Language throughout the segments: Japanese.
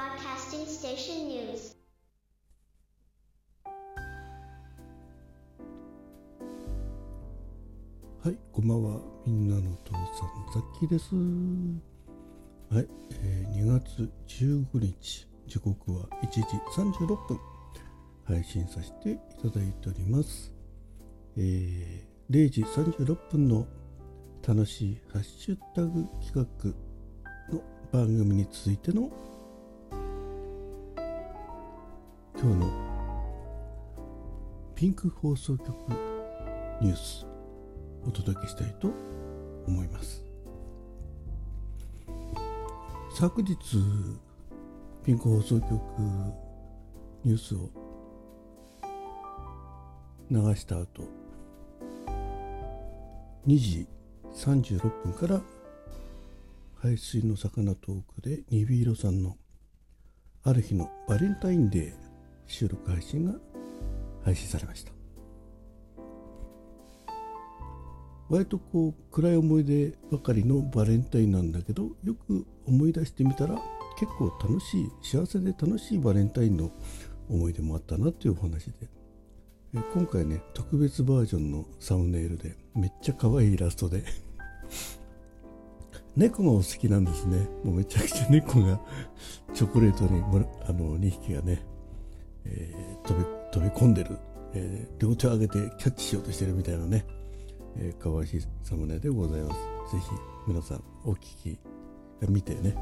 Broadcasting Station News. はい、こんばんは。みんなの父さん、ザッキーです。はい、えー2月15日、時刻は1時36分、配信させていただいております。えー0時36分の楽しいハッシュタグ企画の番組に続いての今日のピンク放送局ニュースお届けしたいと思います。昨日ピンク放送局ニュースを流した後2時36分から排水の魚トークでニビーロさんのある日のバレンタインデー収録配信が配信されました。割とこう暗い思い出ばかりのバレンタインなんだけどよく思い出してみたら結構楽しい幸せで楽しいバレンタインの思い出もあったなっていうお話で。今回ね特別バージョンのサムネイルでめっちゃ可愛いイラストで 猫がお好きなんですね。もうめちゃくちゃ猫がチョコレートにあの2匹がね、えー飛び飛び込んでる、えー両手を上げてキャッチしようとしてるみたいなね、えー、可愛いサムネでございます。ぜひ皆さんお聞き見てね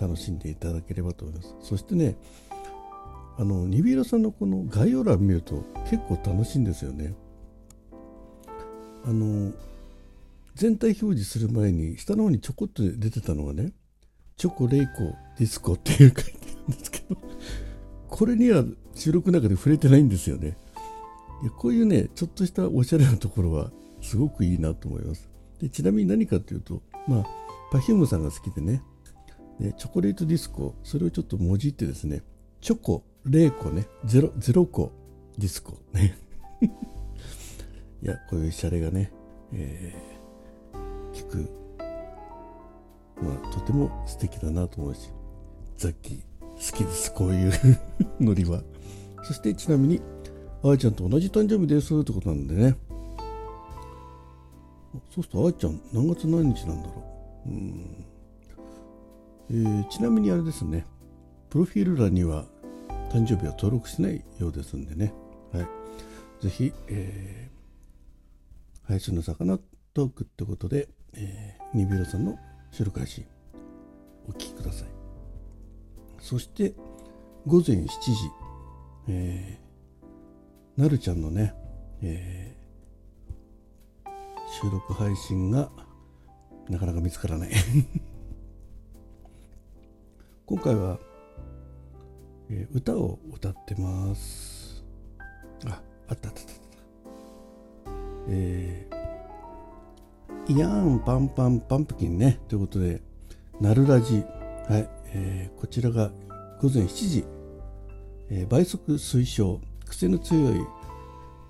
楽しんでいただければと思います。そしてねあのニビーラさんのこの概要欄見ると結構楽しいんですよね。あの全体表示する前に下の方にちょこっと出てたのがねチョコレイコディスコっていう書いてあるんですけどこれには収録の中で触れてないんですよね。こういうねちょっとしたおしゃれなところはすごくいいなと思います。でちなみに何かというとまあパフュームさんが好きでね。でチョコレートディスコそれをちょっともじってですねチョコ0個ね。0 0個ディスコね。いやこういうシャレがね、えー聞く。まあとても素敵だなと思うしザッキー好きです。こういう ノリは。そしてちなみにあーちゃんと同じ誕生日ですってことなんでね。そうするとあーちゃん何月何日なんだろう。うん、えーちなみにあれですね。プロフィール欄には誕生日は登録しないようですんでね。はい。ぜひ、えー、配信の魚トークってことで、えー、ニビロさんの収録配信お聞きください。そして午前7時、えー、なるちゃんのね、えー収録配信がなかなか見つからない。今回は、えー歌を歌ってます。ああったあったあった。えー、イヤーンパンパンパンプキンね。ということでなるラジ。はい、えーこちらが午前7時、えー倍速推奨癖の強い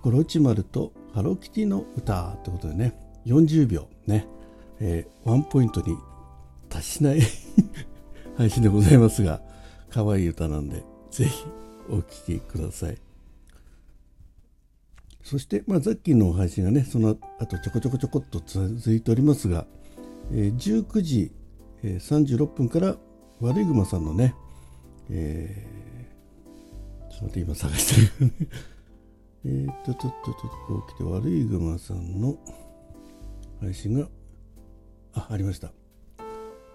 ゴロチマルとハローキティの歌ということでね40秒ね、えーワンポイントに達しない 配信でございますが可愛い歌なんでぜひお聴きください。そして、まあ、ザッキーの配信がねその後ちょこちょこちょこっと続いておりますが、えー19時、36分から悪いグマさんのね、えーょっと待って今探してる えっと、とっとっと、こう来て、悪いグマさんの配信が、あ、ありました。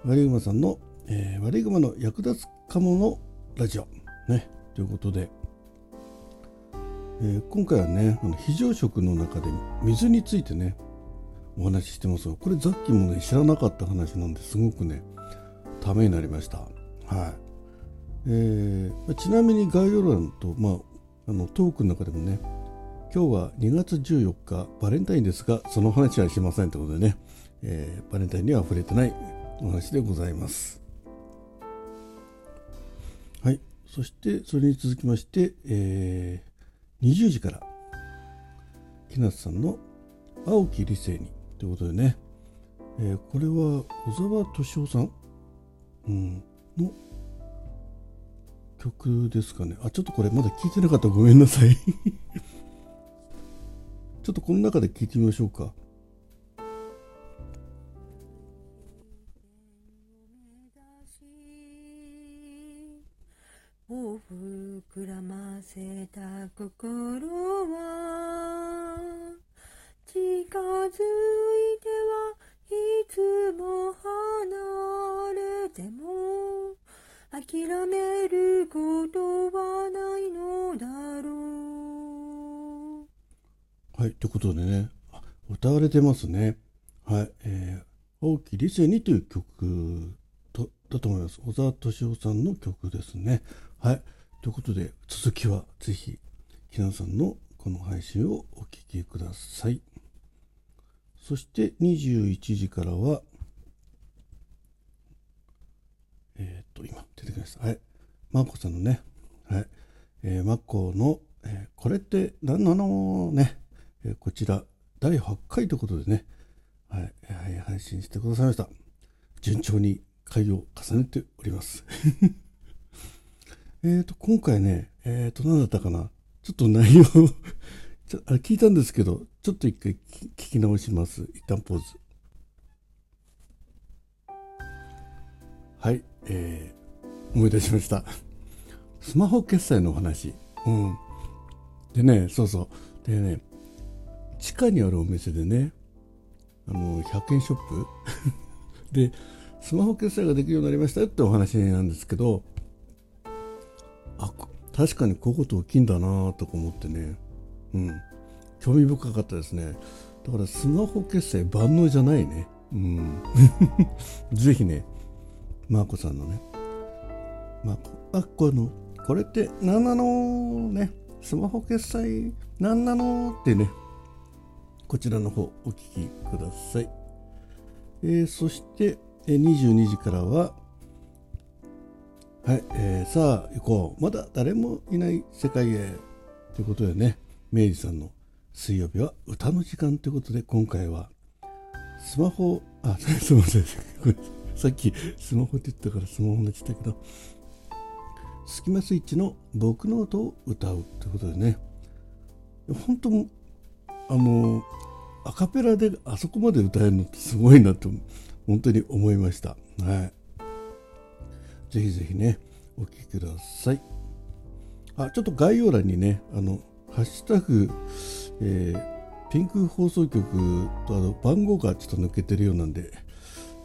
悪いグマさんの、えー悪いグマの役立つかものラジオ。ね、ということで、えー今回はね、あの非常食の中で水についてね、お話ししてますが、これザッキーもね、知らなかった話なんですごくね、ためになりました。はい。えーちなみに概要欄と、まあ、あのトークの中でもね今日は2月14日バレンタインですがその話はしませんということでね、えーバレンタインには触れてないお話でございます。はい。そしてそれに続きまして、えー20時から木夏さんの青木理性にということでね、えーこれは小沢敏夫さん、うん、の曲ですかね。あちょっとこれまだ聞いてなかった。らごめんなさい。ちょっとこの中で聞いてみましょうか。を膨らませた心は近づいてはいつも諦めることはないのだろう。はいということでね。歌われてますね。はいえー、青木理性にという曲とだと思います。小沢敏夫さんの曲ですね。はいということで続きはぜひひなさんのこの配信をお聴きください。そして21時からはえっ、と今出てきました。はい。マッコさんのね。はい、えー、マコの、えー、これって何なのね、えー、こちら。第8回ということでね。はい、はい、配信してくださいました。順調に回を重ねております。えっと今回ねえっ、ー、と何だったかな。ちょっと内容 ちょあ聞いたんですけどちょっと一回聞き直します。一旦ポーズ。はい。えー、思い出しました。スマホ決済のお話。うん。でねそうそう。でね地下にあるお店でねあの100円ショップ。でスマホ決済ができるようになりましたよってお話なんですけどあ確かにこういうこと大きいんだなとか思ってね。うん。興味深かったですね。だからスマホ決済万能じゃないね。うん。ぜひねマーコさんのね。まあ、あこのこれって何なのね。スマホ決済何なのってね。こちらの方お聞きください、えー、そして22時からははい、えー、さあ行こう。まだ誰もいない世界へ。ということでね明治さんの水曜日は歌の時間ということで今回はスマホあ す。みませんさっきスマホって言ったからスマホになっちゃったけどスキマスイッチの僕の音を歌うということでね。本当あのアカペラであそこまで歌えるのってすごいなと本当に思いました。はい。ぜひぜひねお聴きください。あちょっと概要欄にねあのハッシュタグ、えー、ピンク放送局とあの番号がちょっと抜けてるようなんで、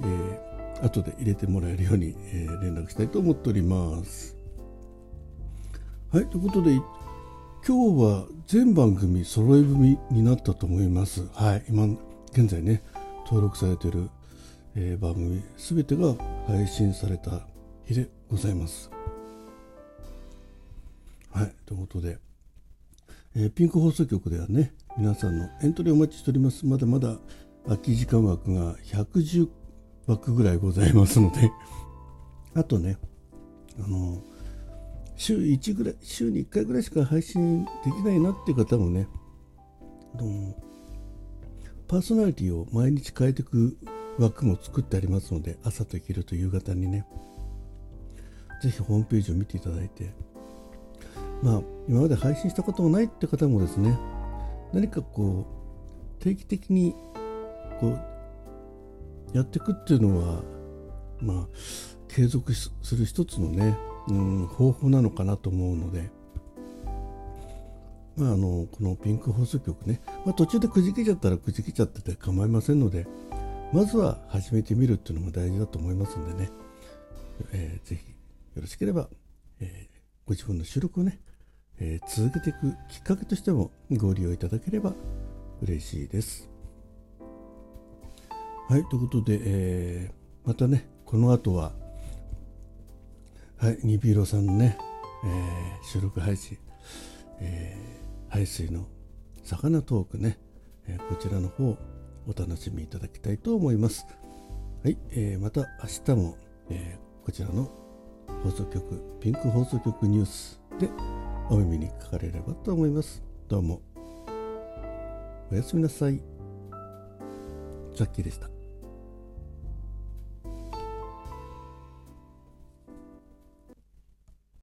えー、後で入れてもらえるように、えー、連絡したいと思っております。はいということで今日は全番組揃い踏みになったと思います。はい今現在ね登録されている、えー、番組全てが配信された日でございます。はいということでえー、ピンク放送局ではね皆さんのエントリーお待ちしております。まだまだ空き時間枠が110枠ぐらいございますので。あとねあの週1ぐらい週に1回ぐらいしか配信できないなっていう方もねパーソナリティを毎日変えていく枠も作ってありますので朝と昼と夕方にねぜひホームページを見ていただいて。まあ、今まで配信したこともないって方もですね何かこう定期的にこうやっていくっていうのはまあ継続する一つのね、うん、方法なのかなと思うので、まあ、あのこのピンク放送局ね、まあ、途中でくじけちゃったらくじけちゃってて構いませんのでまずは始めてみるっていうのも大事だと思いますんでね、えー、ぜひよろしければ、えー、ご自分の収録をねえー、続けていくきっかけとしてもご利用いただければ嬉しいです。はい、ということで、えー、またね、この後は、はい、ニビーロさんのね、えー、収録配信、えー、排水の魚トークね、えー、こちらの方お楽しみいただきたいと思います。はい、えー、また明日も、えー、こちらの放送局、ピンク放送局ニュースでお耳にかかれればと思います。どうも。おやすみなさい。ザッキーでした。